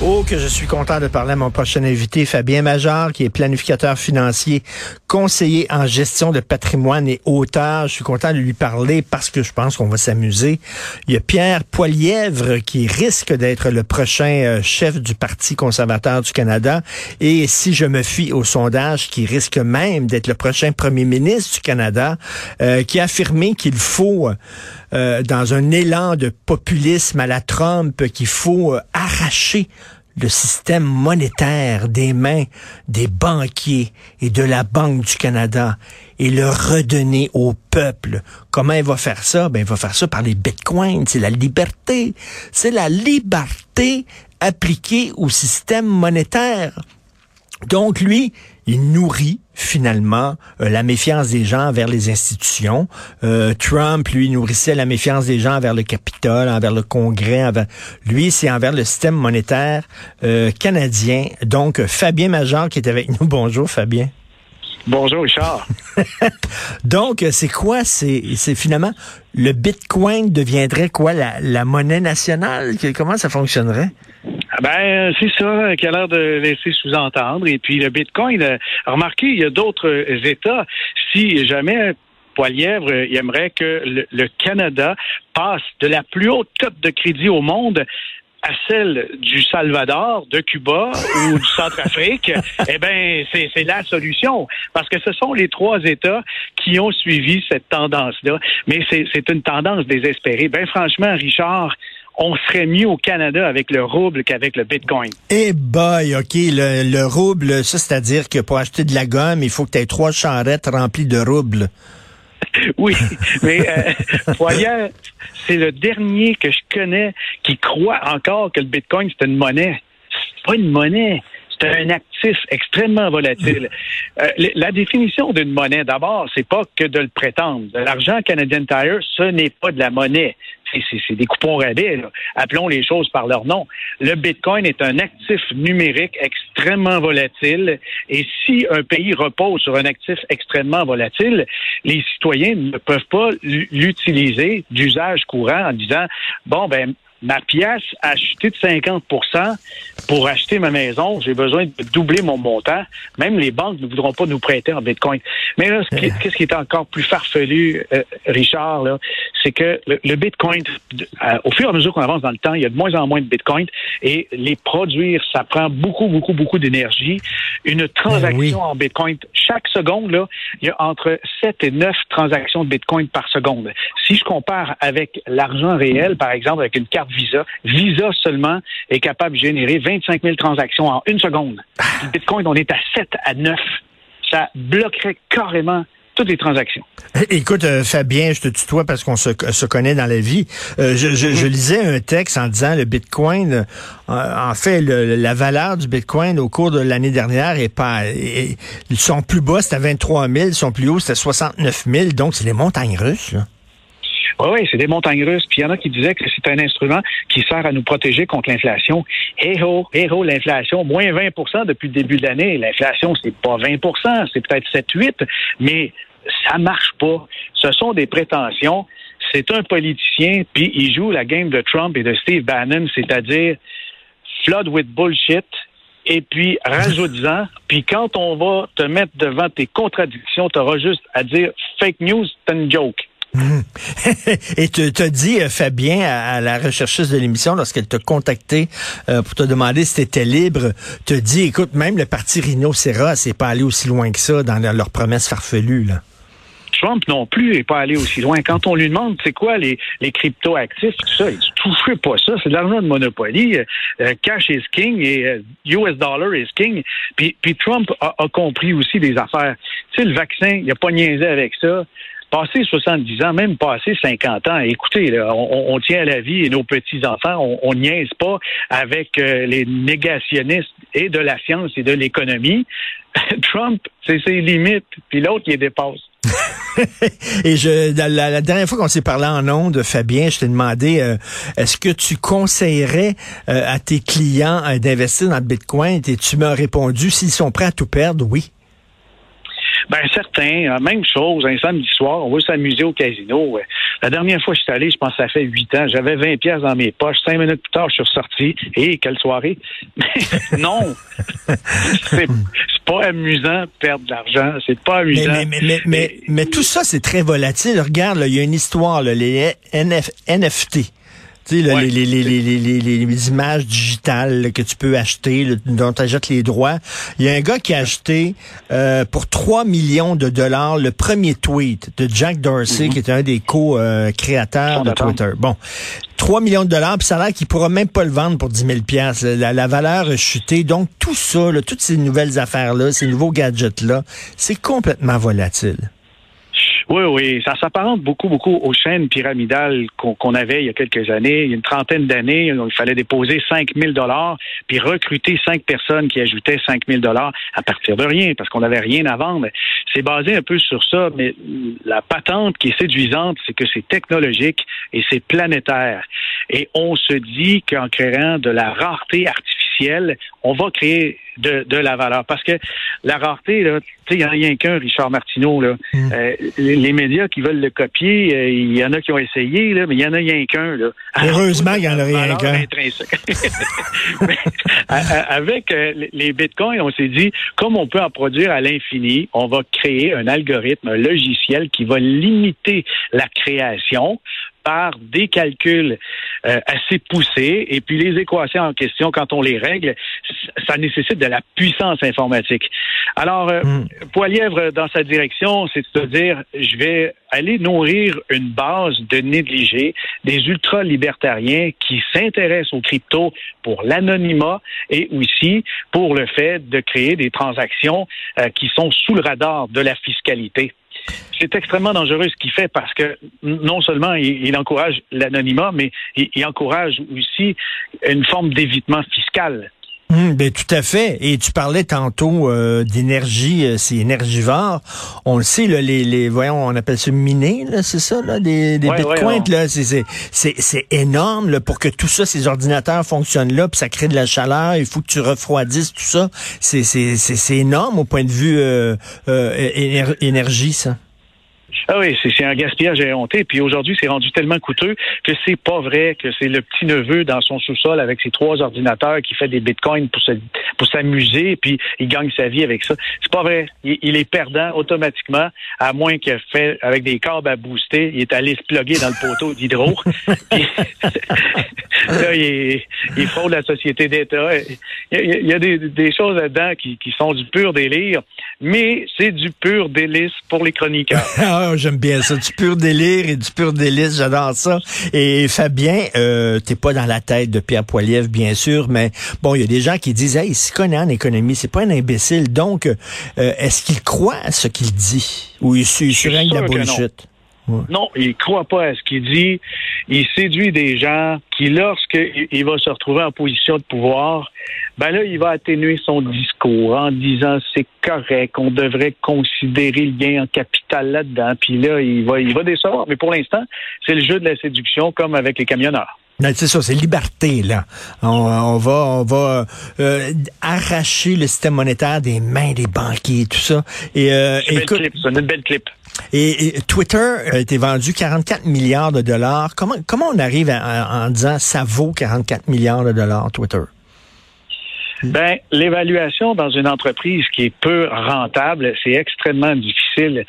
Oh, que je suis content de parler à mon prochain invité, Fabien Major, qui est planificateur financier, conseiller en gestion de patrimoine et auteur. Je suis content de lui parler parce que je pense qu'on va s'amuser. Il y a Pierre Poilièvre qui risque d'être le prochain euh, chef du Parti conservateur du Canada. Et si je me fie au sondage, qui risque même d'être le prochain premier ministre du Canada, euh, qui a affirmé qu'il faut, euh, dans un élan de populisme à la Trump, qu'il faut arracher le système monétaire des mains des banquiers et de la Banque du Canada et le redonner au peuple. Comment il va faire ça? Ben, il va faire ça par les bitcoins. C'est la liberté. C'est la liberté appliquée au système monétaire. Donc, lui, il nourrit finalement euh, la méfiance des gens envers les institutions. Euh, Trump, lui, nourrissait la méfiance des gens envers le Capitole, envers le Congrès. Envers... Lui, c'est envers le système monétaire euh, canadien. Donc, Fabien Major qui est avec nous. Bonjour, Fabien. Bonjour, Richard. Donc, c'est quoi? C'est finalement, le Bitcoin deviendrait quoi? La, la monnaie nationale? Comment ça fonctionnerait? Ben, c'est ça qui a l'air de laisser sous-entendre. Et puis le Bitcoin, euh, remarquez, il y a d'autres États. Si jamais Poilièvre il aimerait que le, Canada passe de la plus haute cote de crédit au monde à celle du Salvador, de Cuba ou du Centrafrique, eh ben c'est la solution parce que ce sont les trois États qui ont suivi cette tendance-là. Mais c'est une tendance désespérée. Ben franchement, Richard, on serait mieux au Canada avec le rouble qu'avec le Bitcoin. Eh boy, OK, le, le rouble, ça, c'est-à-dire que pour acheter de la gomme, il faut que tu aies trois charrettes remplies de roubles. oui, mais euh, c'est le dernier que je connais qui croit encore que le Bitcoin, c'est une monnaie. C'est pas une monnaie c'est un actif extrêmement volatile. Euh, la définition d'une monnaie, d'abord, c'est pas que de le prétendre. L'argent Canadian Tire, ce n'est pas de la monnaie. C'est des coupons rabais. Appelons les choses par leur nom. Le Bitcoin est un actif numérique extrêmement volatile. Et si un pays repose sur un actif extrêmement volatile, les citoyens ne peuvent pas l'utiliser d'usage courant en disant, bon, ben, ma pièce a chuté de 50% pour acheter ma maison, j'ai besoin de doubler mon montant. Même les banques ne voudront pas nous prêter en Bitcoin. Mais là, qu'est-ce qui est encore plus farfelu, euh, Richard, là, c'est que le, Bitcoin, euh, au fur et à mesure qu'on avance dans le temps, il y a de moins en moins de Bitcoin et les produire, ça prend beaucoup, beaucoup, beaucoup d'énergie. Une ben transaction en Bitcoin, chaque seconde, là, il y a entre 7 et 9 transactions de Bitcoin par seconde. Si je compare avec l'argent réel, par exemple, avec une carte Visa. Visa seulement est capable de générer 25 000 transactions en une seconde. Le Bitcoin, on est à 7 à 9. Ça bloquerait carrément toutes les transactions. Écoute, euh, Fabien, je te tutoie parce qu'on se, connaît dans la vie. Euh, je, lisais un texte en disant le Bitcoin, euh, en fait, la valeur du Bitcoin au cours de l'année dernière est pas, ils sont plus bas, c'était 23 000, son plus haut, c'était 69 000, donc c'est les montagnes russes. Là. Oui, oui, c'est des montagnes russes. Puis il y en a qui disaient que c'est un instrument qui sert à nous protéger contre l'inflation. Hé ho, hé ho, l'inflation, moins 20% depuis le début de l'année. L'inflation, c'est pas 20% c'est peut-être 7-8, mais ça marche pas. Ce sont des prétentions. C'est un politicien, puis il joue la game de Trump et de Steve Bannon, c'est-à-dire flood with bullshit, et puis rajoute-en. puis quand on va te mettre devant tes contradictions, tu auras juste à dire fake news, c'est une joke. Et tu te dit, euh, Fabien, à, la rechercheuse de l'émission, lorsqu'elle t'a contacté euh, pour te demander si t'étais libre, te dit, écoute, même le parti Rhino Serra, c'est pas allé aussi loin que ça dans leurs promesses farfelues, là. Trump non plus n'est pas allé aussi loin. Quand on lui demande c'est quoi les, les crypto-actifs, tout ça, il dit pas ça, c'est de l'argent de Monopoly. Euh, cash is king et US dollar is king. Puis, Trump a, a, compris aussi des affaires. Tu sais, le vaccin, il a pas niaisé avec ça. Passer 70 ans, même passer 50 ans, écoutez, on, tient à la vie et nos petits-enfants, on, niaise pas avec euh, les négationnistes et de la science et de l'économie. Trump, c'est ses limites, puis l'autre, il les dépasse. et je, la, dernière fois qu'on s'est parlé en ondes, Fabien, je t'ai demandé, euh, est-ce que tu conseillerais euh, à tes clients d'investir dans le Bitcoin? Et tu m'as répondu, s'ils sont prêts à tout perdre, oui. Ben certains, euh, même chose, un samedi soir, on va s'amuser au casino. La dernière fois que je suis allé, je pense que ça fait huit ans, j'avais 20 pièces dans mes poches. Cinq minutes plus tard, je suis ressorti. Et quelle soirée! non! c'est pas amusant de perdre de l'argent. C'est pas amusant. Mais, mais, mais, mais, tout ça, c'est très volatile. Regarde, il y a une histoire, là, les NFT les, les, les, les, images digitales que tu peux acheter, dont tu achètes les droits. Il y a un gars qui a acheté euh, pour 3 millions de dollars le premier tweet de Jack Dorsey, mhm. qui est un des co-créateurs de Twitter. Bon. 3 millions de dollars, puis ça a l'air qu'il pourra même pas le vendre pour 10 000 pièces. La, la, valeur a chuté. Donc, tout ça, toutes ces nouvelles affaires-là, ces nouveaux gadgets-là, c'est complètement volatile. Oui, oui, ça s'apparente beaucoup, beaucoup aux chaînes pyramidales qu'on avait il y a quelques années. Il y a une trentaine d'années, il fallait déposer 5 000 dollars puis recruter cinq personnes qui ajoutaient 5 000 dollars à partir de rien parce qu'on n'avait rien à vendre. C'est basé un peu sur ça, mais la patente qui est séduisante, c'est que c'est technologique et c'est planétaire. Et on se dit qu'en créant de la rareté artificielle, on va créer de, de la valeur. Parce que la rareté, il n'y a rien qu'un, Richard Martineau. Là. Mm. Euh, les, médias qui veulent le copier, euh, il y en a qui ont essayé, là, mais il y en a rien qu'un. Heureusement, il n'y en a rien qu'un. avec euh, les bitcoins, on s'est dit, comme on peut en produire à l'infini, on va créer un algorithme, un logiciel qui va limiter la création par des calculs euh, assez poussés. Et puis les équations en question, quand on les règle, ça nécessite de la puissance informatique. Alors, euh, mm. Poilièvre, dans sa direction, c'est de dire, je vais aller nourrir une base de négligés, des ultra-libertariens qui s'intéressent aux cryptos pour l'anonymat et aussi pour le fait de créer des transactions euh, qui sont sous le radar de la fiscalité c'est extrêmement dangereux ce qu'il fait parce que non seulement il, encourage l'anonymat, mais il, encourage aussi une forme d'évitement fiscal. Hum, ben, tout à fait. Et tu parlais tantôt euh, d'énergie, euh, c'est énergivore. On le sait, là, les, les, voyons, on appelle ça miner, c'est ça, là, des, des bitcoins, là, c'est, c'est, énorme là, pour que tout ça, ces ordinateurs fonctionnent là, puis ça crée de la chaleur. Il faut que tu refroidisses tout ça. C'est, c'est, c'est, énorme au point de vue euh, euh énergie, ça. Ah oui, c'est un gaspillage éhonté. Puis aujourd'hui, c'est rendu tellement coûteux que c'est pas vrai que c'est le petit neveu dans son sous-sol avec ses trois ordinateurs qui fait des bitcoins pour se, pour s'amuser, puis il gagne sa vie avec ça. C'est pas vrai. Il, est perdant automatiquement, à moins qu'il fait avec des câbles à booster, il est allé se plugger dans le poteau d'hydro. là, il, il fraude la société d'État. Il, y a des, choses là-dedans qui, qui sont du pur délire, mais c'est du pur délice pour les chroniqueurs. J'aime bien ça. Du pur délire et du pur délice, j'adore ça. Et Fabien, euh, t'es pas dans la tête de Pierre Poilievre, bien sûr, mais bon, il y a des gens qui disent, hey, il s'y connaît en économie, c'est pas un imbécile. Donc, euh, est-ce qu'il croit à ce qu'il dit? Ou il, il de la bullshit? Non, il croit pas à ce qu'il dit. Il séduit des gens qui, lorsqu'il va se retrouver en position de pouvoir, ben là, il va atténuer son discours en disant c'est correct, on devrait considérer le gain en capital là-dedans. Puis là, il va, il va décevoir. Mais pour l'instant, c'est le jeu de la séduction comme avec les camionneurs. C'est ça, c'est liberté là. On, va, on va euh, arracher le système monétaire des mains des banquiers, tout ça. Et euh, écoute, une belle clip. Et, Twitter a été vendu 44 milliards de dollars. Comment, on arrive en disant ça vaut 44 milliards de dollars, Twitter? Ben, l'évaluation dans une entreprise qui est peu rentable, c'est extrêmement difficile.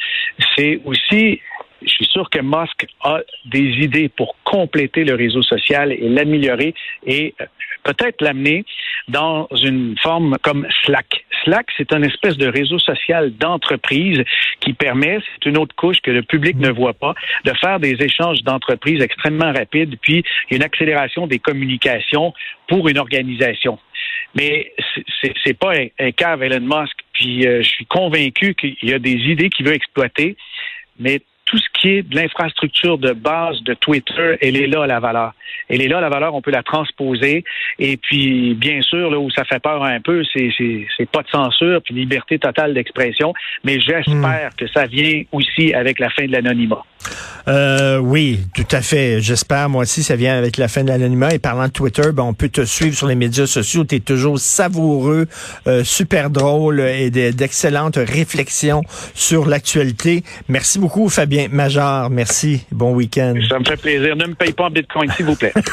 C'est aussi je suis sûr que Musk a des idées pour compléter le réseau social et l'améliorer et euh, peut-être l'amener dans une forme comme Slack. Slack, c'est un espèce de réseau social d'entreprise qui permet, c'est une autre couche que le public ne voit pas, de faire des échanges d'entreprises extrêmement rapides, puis une accélération des communications pour une organisation. Mais c'est pas un, cave Elon Musk. Puis euh, je suis convaincu qu'il y a des idées qu'il veut exploiter, mais tout ce qui est de l'infrastructure de base de Twitter, elle est là, la valeur. Elle est là, la valeur, on peut la transposer. Et puis, bien sûr, là où ça fait peur un peu, c'est, c'est, pas de censure, puis liberté totale d'expression. Mais j'espère que ça vient aussi avec la fin de l'anonymat. Euh, oui, tout à fait. J'espère, moi aussi, ça vient avec la fin de l'anonymat. Et parlant de Twitter, ben, on peut te suivre sur les médias sociaux. Tu es toujours savoureux, euh, super drôle et d'excellentes réflexions sur l'actualité. Merci beaucoup, Fabien Major. Merci. Bon week-end. Ça me fait plaisir. Ne me paye pas en bitcoin, s'il vous plaît.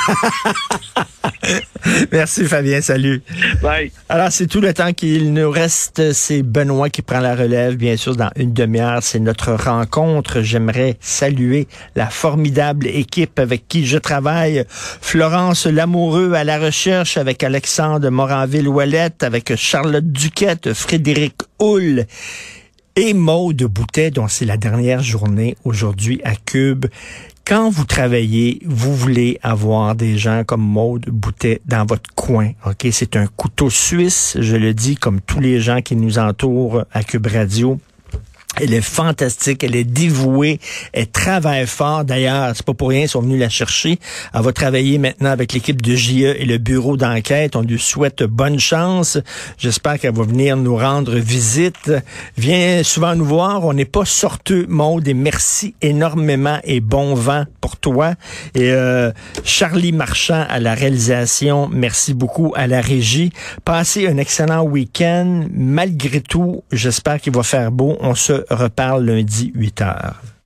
Merci, Fabien. Salut. Bye. Alors, c'est tout le temps qu'il nous reste. C'est Benoît qui prend la relève, bien sûr, dans une demi-heure. C'est notre rencontre. J'aimerais saluer la formidable équipe avec qui je travaille. Florence Lamoureux à la recherche avec Alexandre Moranville-Ouellette, avec Charlotte Duquette, Frédéric Hull et Maude Boutet, dont c'est la dernière journée aujourd'hui à Cube. Quand vous travaillez, vous voulez avoir des gens comme Maude Boutet dans votre coin. Ok, c'est un couteau suisse, je le dis, comme tous les gens qui nous entourent à Cube Radio. Elle est fantastique, elle est dévouée, elle travaille fort. D'ailleurs, c'est pas pour rien, ils sont venus la chercher. Elle va travailler maintenant avec l'équipe de JE et le bureau d'enquête. On lui souhaite bonne chance. J'espère qu'elle va venir nous rendre visite. Viens souvent nous voir. On n'est pas sorteux, Maude, et merci énormément et bon vent pour toi. Et euh, Charlie Marchand à la réalisation, merci beaucoup à la régie. Passez un excellent week-end. Malgré tout, j'espère qu'il va faire beau. On se reparle lundi 8 heures.